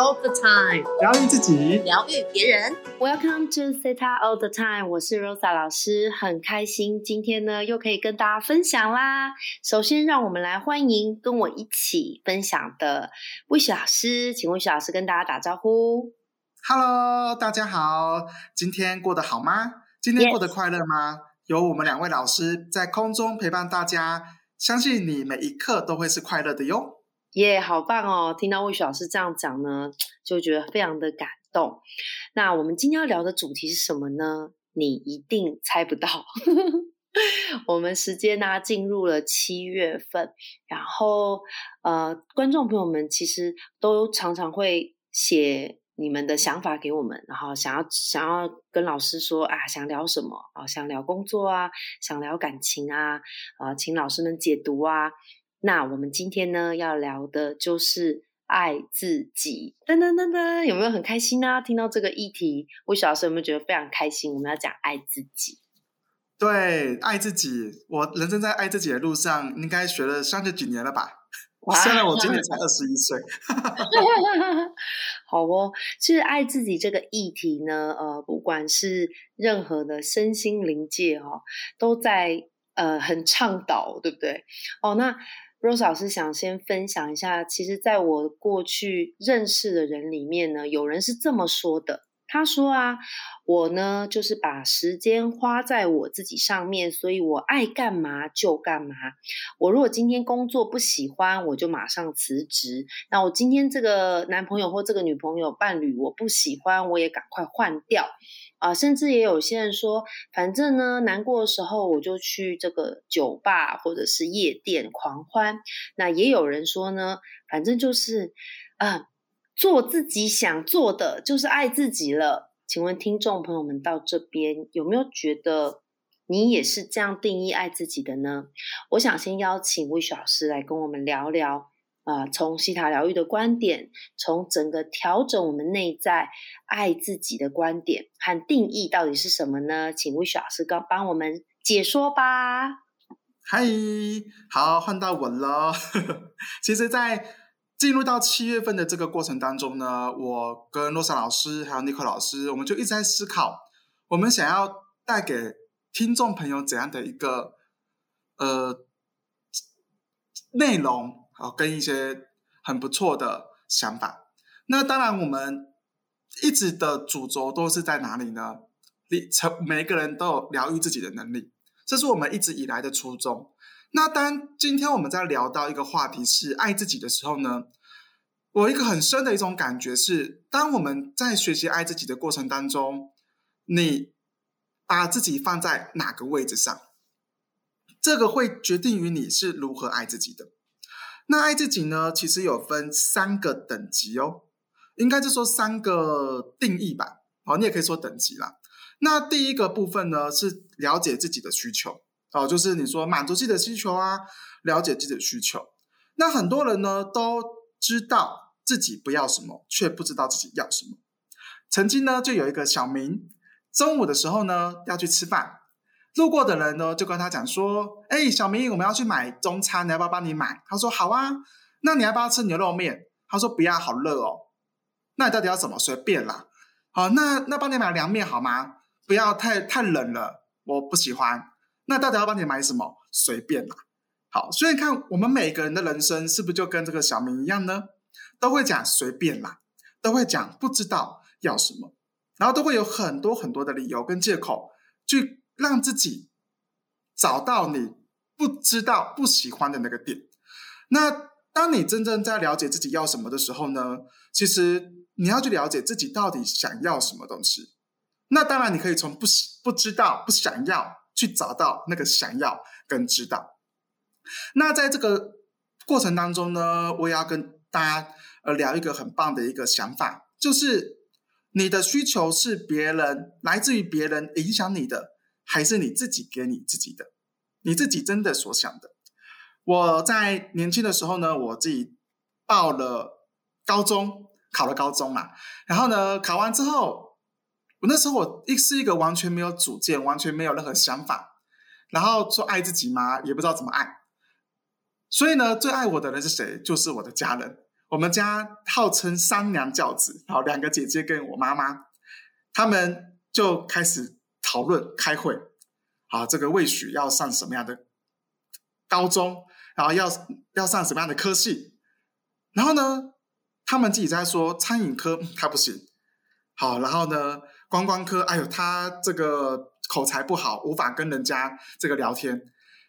all the time，疗愈自己，疗愈别人。Welcome to Theta All the Time，我是 Rosa 老师，很开心今天呢又可以跟大家分享啦。首先，让我们来欢迎跟我一起分享的魏雪老师，请魏雪老师跟大家打招呼。Hello，大家好，今天过得好吗？今天过得快乐吗有我们两位老师在空中陪伴大家，相信你每一刻都会是快乐的哟。耶好棒哦！听到魏雪老师这样讲呢，就觉得非常的感动。那我们今天要聊的主题是什么呢？你一定猜不到。我们时间呢、进入了七月份，然后呃，观众朋友们其实都常常会写你们的想法给我们，然后想要想要跟老师说啊，想聊什么啊，想聊工作啊，想聊感情啊，啊，请老师们解读啊。那我们今天呢要聊的就是爱自己，噔噔噔噔，有没有很开心啊？听到这个议题，魏小老师有没有觉得非常开心？我们要讲爱自己，对，爱自己，我人生在爱自己的路上，应该学了三十几年了吧？哇虽然我今年才 二十一岁，好哦，其实爱自己这个议题呢，呃，不管是任何的身心灵界哦，都在呃很倡导，对不对？哦，那 Rose 老师想先分享一下，其实在我过去认识的人里面呢，有人是这么说的。他说啊，我呢就是把时间花在我自己上面，所以我爱干嘛就干嘛。我如果今天工作不喜欢，我就马上辞职。那我今天这个男朋友或这个女朋友伴侣我不喜欢，我也赶快换掉啊、甚至也有些人说，反正呢难过的时候我就去这个酒吧或者是夜店狂欢。那也有人说呢，反正就是啊、做自己想做的，就是爱自己了。请问听众朋友们到这边有没有觉得你也是这样定义爱自己的呢？我想先邀请魏雪老师来跟我们聊聊，啊、从西塔疗愈的观点，从整个调整我们内在爱自己的观点和定义到底是什么呢？请魏雪老师刚帮我们解说吧。嗨，好，换到我了。其实，在进入到七月份的这个过程当中呢，我跟洛莎老师还有尼克老师，我们就一直在思考，我们想要带给听众朋友怎样的一个呃内容，哦，跟一些很不错的想法。那当然，我们一直的主轴都是在哪里呢？你成每个人都有疗愈自己的能力。这是我们一直以来的初衷。那当今天我们在聊到一个话题是爱自己的时候呢，我一个很深的一种感觉是，当我们在学习爱自己的过程当中，你把自己放在哪个位置上，这个会决定于你是如何爱自己的。那爱自己呢，其实有分三个等级哦，应该是说三个定义吧。哦，你也可以说等级啦。那第一个部分呢，是了解自己的需求哦，就是你说满足自己的需求啊，了解自己的需求。那很多人呢都知道自己不要什么，却不知道自己要什么。曾经呢，就有一个小明，中午的时候呢要去吃饭，路过的人呢就跟他讲说：“哎，小明，我们要去买中餐，你要不要帮你买？”他说：“好啊。”那你要不要吃牛肉面？他说：“不要，好热哦。”那你到底要什么？随便啦。好，那那帮你买凉面好吗？不要太太冷了，我不喜欢。那到底要帮你买什么？随便啦。好，所以看我们每个人的人生是不是就跟这个小明一样呢？都会讲随便啦，都会讲不知道要什么，然后都会有很多很多的理由跟借口，去让自己找到你不知道不喜欢的那个点。那当你真正在了解自己要什么的时候呢，其实你要去了解自己到底想要什么东西。那当然，你可以从不不知道、不想要去找到那个想要跟知道。那在这个过程当中呢，我也要跟大家呃聊一个很棒的一个想法，就是你的需求是别人来自于别人影响你的，还是你自己给你自己的？你自己真的所想的。我在年轻的时候呢，我自己报了高中，考了高中嘛，然后呢，考完之后，我那时候我一是一个完全没有主见，完全没有任何想法，然后说爱自己嘛，也不知道怎么爱。所以呢，最爱我的人是谁？就是我的家人。我们家号称三娘教子，好，两个姐姐跟我妈妈，他们就开始讨论开会，啊，这个魏许要上什么样的高中，然后要要上什么样的科系，然后呢，他们自己在说餐饮科他不行，好，然后呢，观光科，哎呦，他这个口才不好，无法跟人家这个聊天。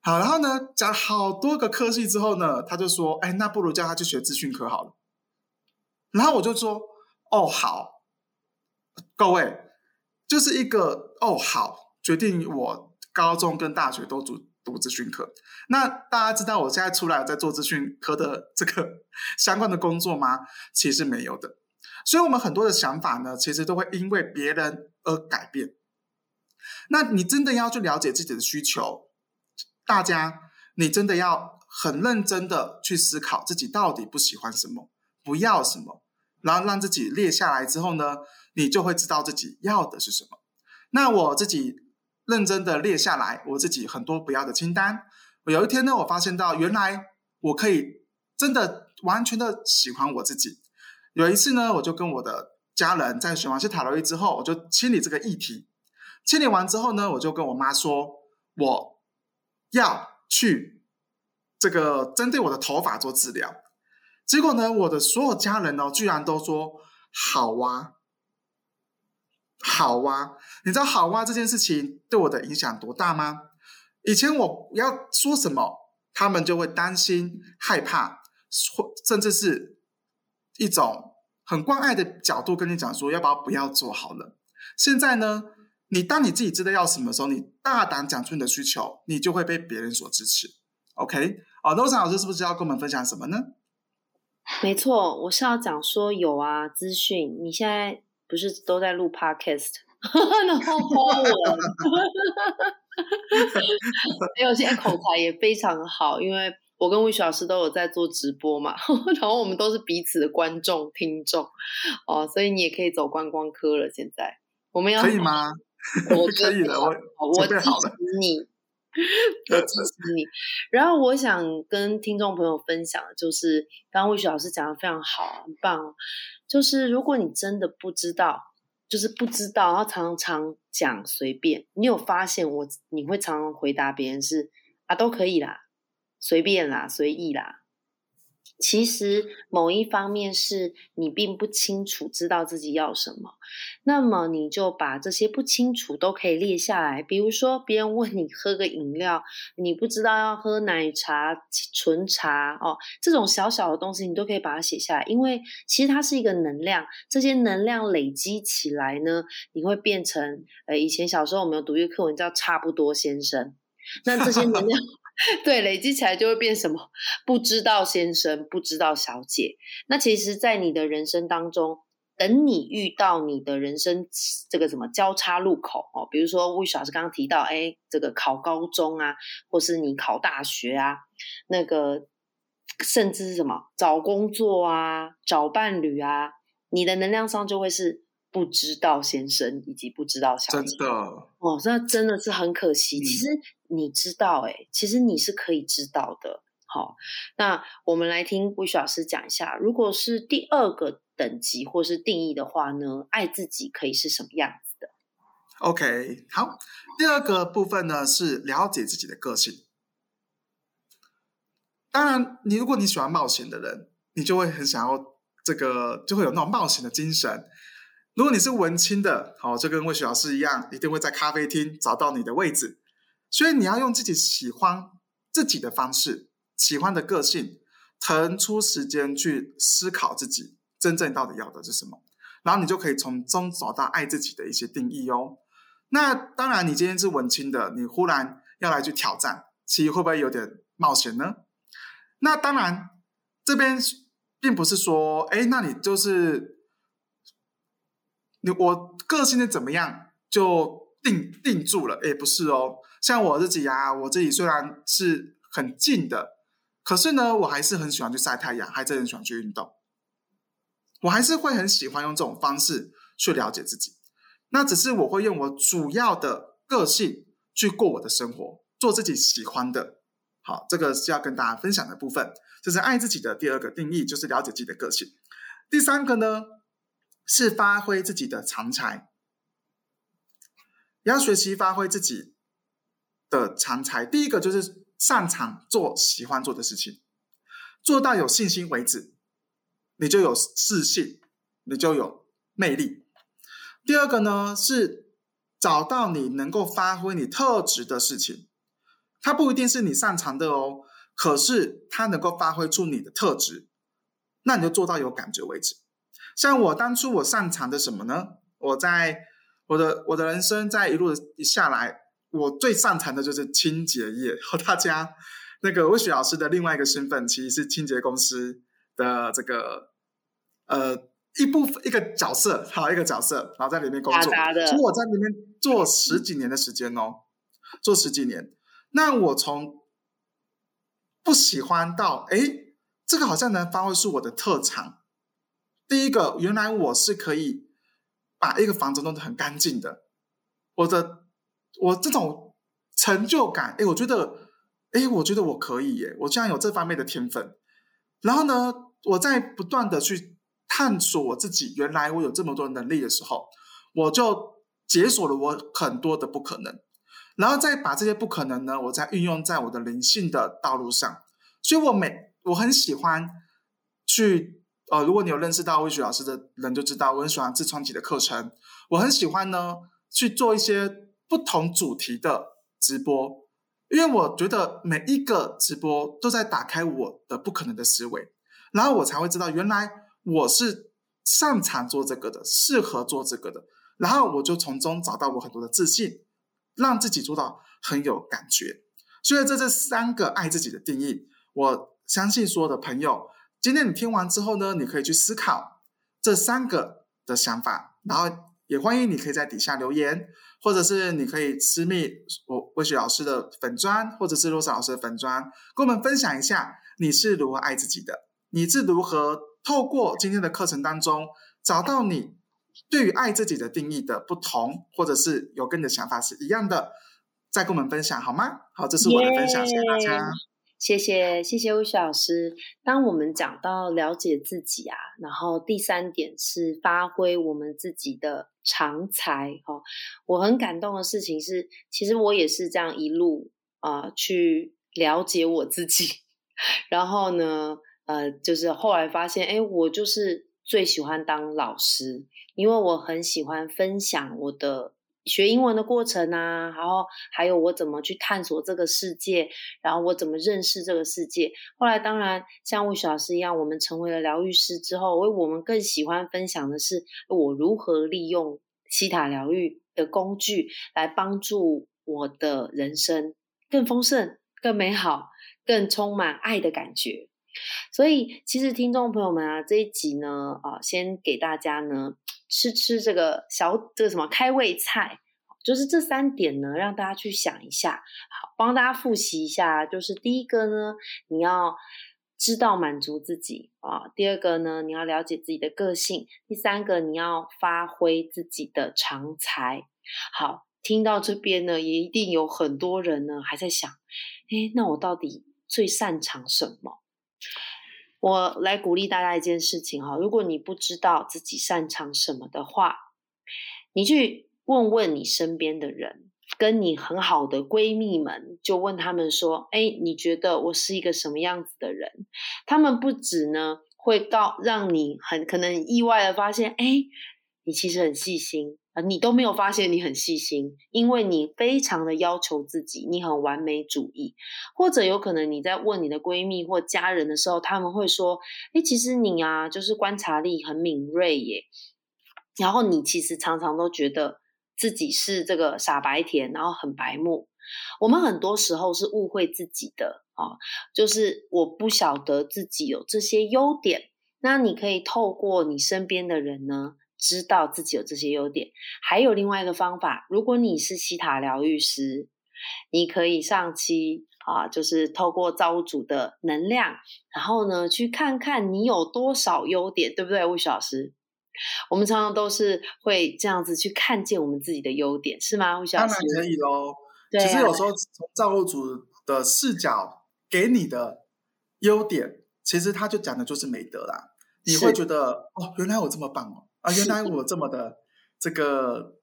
好，然后呢，讲好多个科系之后呢，他就说：“哎，那不如叫他去学资讯科好了。”然后我就说：“哦，好，各位，就是一个哦，好，决定我高中跟大学都读读资讯课。那大家知道我现在出来在做资讯科的这个相关的工作吗？其实没有的。所以，我们很多的想法呢，其实都会因为别人而改变。那你真的要去了解自己的需求。”大家，你真的要很认真的去思考自己到底不喜欢什么，不要什么，然后让自己列下来之后呢，你就会知道自己要的是什么。那我自己认真的列下来，我自己很多不要的清单。有一天呢，我发现到原来我可以真的完全的喜欢我自己。有一次呢，我就跟我的家人在选完些塔罗仪之后，我就清理这个议题。清理完之后呢，我就跟我妈说，我。要去这个针对我的头发做治疗，结果呢，我的所有家人呢，居然都说好哇，好哇！你知道好哇这件事情对我的影响多大吗？以前我要说什么，他们就会担心、害怕，或甚至是一种很关爱的角度跟你讲说，要不要不要做好了。现在呢？你当你自己知道要什么时候，你大胆讲出你的需求，你就会被别人所支持。OK，啊，罗莎老师是不是要跟我们分享什么呢？没错，我是要讲说有啊，资讯。你现在不是都在录 Podcast，然后发文，没有，现在口才也非常好，因为我跟魏雪老师都有在做直播嘛，然后我们都是彼此的观众听众哦，所以你也可以走观光科了。现在我们要可以吗？我可以的，我我支持你，我 支持你。然后我想跟听众朋友分享就是，刚刚魏雪老师讲的非常好，很棒。就是如果你真的不知道，就是不知道，然后常常讲随便，你有发现我你会常常回答别人是啊都可以啦，随便啦，随意啦。其实某一方面是你并不清楚知道自己要什么，那么你就把这些不清楚都可以列下来。比如说，别人问你喝个饮料，你不知道要喝奶茶、纯茶哦，这种小小的东西你都可以把它写下来，因为其实它是一个能量，这些能量累积起来呢，你会变成呃，以前小时候我们有读一个课文叫“差不多先生”，那这些能量。对，累积起来就会变什么？不知道先生，不知道小姐。那其实，在你的人生当中，等你遇到你的人生这个什么交叉路口哦，比如说魏老师刚刚提到，哎，这个考高中啊，或是你考大学啊，那个甚至是什么找工作啊，找伴侣啊，你的能量上就会是不知道先生以及不知道小姐。真的哦，那真的是很可惜。其实。你知道，哎，其实你是可以知道的。好，那我们来听魏雪老师讲一下，如果是第二个等级或是定义的话呢，爱自己可以是什么样子的？OK，好，第二个部分呢是了解自己的个性。当然，你如果你喜欢冒险的人，你就会很想要这个，就会有那种冒险的精神。如果你是文青的，好，就跟魏雪老师一样，一定会在咖啡厅找到你的位置。所以你要用自己喜欢自己的方式，喜欢的个性，腾出时间去思考自己真正到底要的是什么，然后你就可以从中找到爱自己的一些定义哦。那当然，你今天是文青的，你忽然要来去挑战，其实会不会有点冒险呢？那当然，这边并不是说，哎，那你就是你我个性的怎么样就定定住了？哎，不是哦。像我自己啊，我自己虽然是很近的，可是呢，我还是很喜欢去晒太阳，还是很喜欢去运动。我还是会很喜欢用这种方式去了解自己。那只是我会用我主要的个性去过我的生活，做自己喜欢的。好，这个是要跟大家分享的部分，这是爱自己的第二个定义，就是了解自己的个性。第三个呢，是发挥自己的长才，要学习发挥自己的长才。第一个就是擅长做喜欢做的事情，做到有信心为止，你就有自信，你就有魅力。第二个呢，是找到你能够发挥你特质的事情。它不一定是你擅长的哦，可是它能够发挥出你的特质，那你就做到有感觉为止。像我当初我擅长的什么呢？我在我的我的人生在一路下来，我最擅长的就是清洁业。和 大家那个魏雪老师的另外一个身份，其实是清洁公司的这个呃一部分一个角色，好一个角色，然后在里面工作。其实我在里面做十几年的时间哦，做十几年。那我从不喜欢到哎，这个好像能发挥出我的特长。第一个，原来我是可以把一个房子弄得很干净的。我的我这种成就感，哎，我觉得，哎，我觉得我可以耶，我竟然有这方面的天分。然后呢，我在不断的去探索我自己，原来我有这么多能力的时候，我就解锁了我很多的不可能。然后再把这些不可能呢，我再运用在我的灵性的道路上。所以我每我很喜欢去呃，如果你有认识到魏雪老师的人就知道，我很喜欢自创体的课程。我很喜欢呢去做一些不同主题的直播，因为我觉得每一个直播都在打开我的不可能的思维，然后我才会知道原来我是擅长做这个的，适合做这个的，然后我就从中找到我很多的自信。让自己做到很有感觉，所以这这三个爱自己的定义，我相信所有的朋友，今天你听完之后呢，你可以去思考这三个的想法，然后也欢迎你可以在底下留言，或者是你可以私密我魏雪老师的粉砖，或者是罗莎老师的粉砖，跟我们分享一下你是如何爱自己的，你是如何透过今天的课程当中找到你。对于爱自己的定义的不同，或者是有跟你的想法是一样的，再跟我们分享好吗？好，这是我的分享，谢谢大家。谢谢谢谢魏雪老师。当我们讲到了解自己啊，然后第三点是发挥我们自己的长才。哈，我很感动的事情是，其实我也是这样一路啊去了解我自己，然后呢，呃，就是后来发现，哎，我就是最喜欢当老师。因为我很喜欢分享我的学英文的过程啊，然后还有我怎么去探索这个世界，然后我怎么认识这个世界。后来当然像魏雪老师一样，我们成为了疗愈师之后，我我们更喜欢分享的是我如何利用西塔疗愈的工具来帮助我的人生更丰盛、更美好、更充满爱的感觉。所以其实听众朋友们啊，这一集呢啊，先给大家呢。吃吃这个小这个什么开胃菜，就是这三点呢，让大家去想一下，好，帮大家复习一下。就是第一个呢，你要知道满足自己啊；第二个呢，你要了解自己的个性；第三个，你要发挥自己的长才。好，听到这边呢，也一定有很多人呢还在想，哎，那我到底最擅长什么？我来鼓励大家一件事情哈，如果你不知道自己擅长什么的话，你去问问你身边的人，跟你很好的闺蜜们，就问他们说：“哎，你觉得我是一个什么样子的人？”他们不止呢，会告让你很可能意外的发现，哎，你其实很细心。啊，你都没有发现你很细心，因为你非常的要求自己，你很完美主义，或者有可能你在问你的闺蜜或家人的时候，他们会说：“哎，其实你啊，就是观察力很敏锐耶。”然后你其实常常都觉得自己是这个傻白甜，然后很白目。我们很多时候是误会自己的啊，就是我不晓得自己有这些优点。那你可以透过你身边的人呢。知道自己有这些优点，还有另外一个方法。如果你是西塔疗愈师，你可以上期啊，就是透过造物主的能量，然后呢，去看看你有多少优点，对不对，魏雪老师？我们常常都是会这样子去看见我们自己的优点，是吗，魏雪老师？当然可以喽。其实有时候从造物主的视角给你的优点，其实他就讲的就是美德啦。你会觉得哦，原来我这么棒哦，啊，原来我这么的这个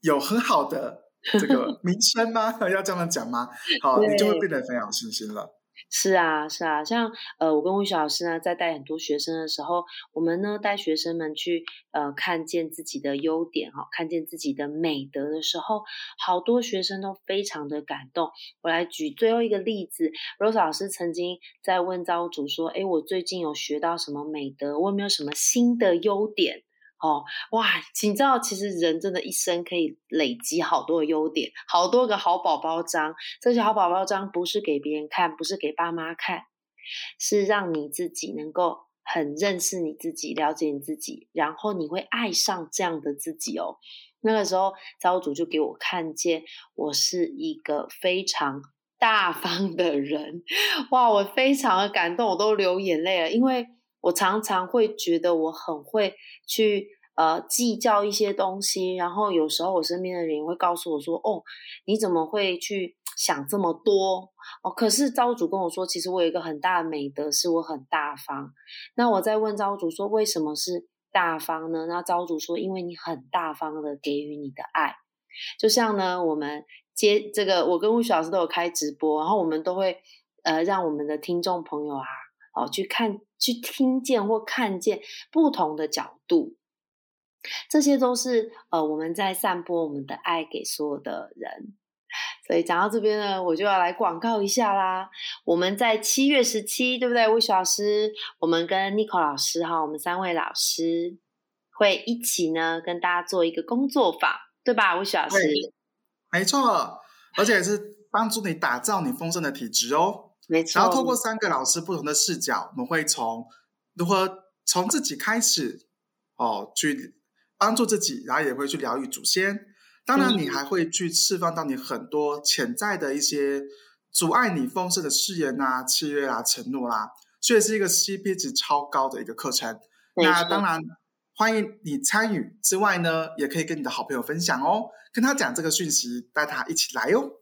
有很好的这个名声吗？要这样讲吗？好，你就会变得很有信心了。是啊，是啊，像呃，我跟魏雪老师呢，在带很多学生的时候，我们呢带学生们去呃看见自己的优点哈，看见自己的美德的时候，好多学生都非常的感动。我来举最后一个例子，Rose 老师曾经在问造物主说：“哎，我最近有学到什么美德？我有没有什么新的优点？”哦，哇！你知道，其实人真的一生可以累积好多的优点，好多个好宝宝章。这些好宝宝章不是给别人看，不是给爸妈看，是让你自己能够很认识你自己，了解你自己，然后你会爱上这样的自己哦。那个时候，招主就给我看见，我是一个非常大方的人。哇，我非常的感动，我都流眼泪了，因为。我常常会觉得我很会去呃计较一些东西，然后有时候我身边的人会告诉我说：“哦，你怎么会去想这么多？”哦，可是招主跟我说，其实我有一个很大的美德，是我很大方。那我在问招主说，为什么是大方呢？那招主说，因为你很大方的给予你的爱，就像呢，我们接这个，我跟吴雪老师都有开直播，然后我们都会呃让我们的听众朋友啊。哦，去看、去听见或看见不同的角度，这些都是呃我们在散播我们的爱给所有的人。所以讲到这边呢，我就要来广告一下啦。我们在七月十七，对不对？魏雪老师，我们跟 Nico 老师哈，我们三位老师会一起呢跟大家做一个工作坊，对吧？魏雪老师，没错，而且是帮助你打造你丰盛的体质哦。然后透过三个老师不同的视角，我们会从如何从自己开始哦，去帮助自己，然后也会去疗愈祖先。当然，你还会去释放到你很多潜在的一些阻碍你丰盛的誓言啊、契约啊、承诺啦，所以是一个 CP 值超高的一个课程。那当然欢迎你参与之外呢，也可以跟你的好朋友分享哦，跟他讲这个讯息，带他一起来哦。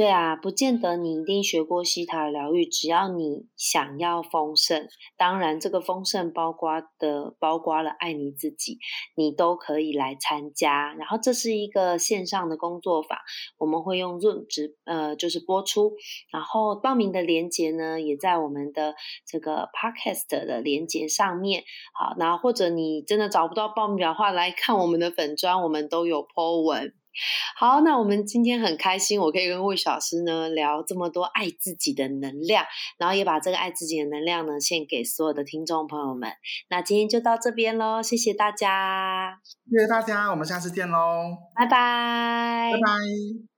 对啊，不见得你一定学过西塔疗愈，只要你想要丰盛，当然这个丰盛包括的包括了爱你自己，你都可以来参加。然后这是一个线上的工作坊，我们会用 Zoom 直呃就是播出，然后报名的链接呢也在我们的这个 Podcast 的链接上面。好，那或者你真的找不到报名表的话，来看我们的粉砖，我们都有 po 文。好，那我们今天很开心，我可以跟魏老师呢聊这么多爱自己的能量，然后也把这个爱自己的能量呢献给所有的听众朋友们。那今天就到这边喽，谢谢大家，谢谢大家，我们下次见喽，拜拜，拜拜。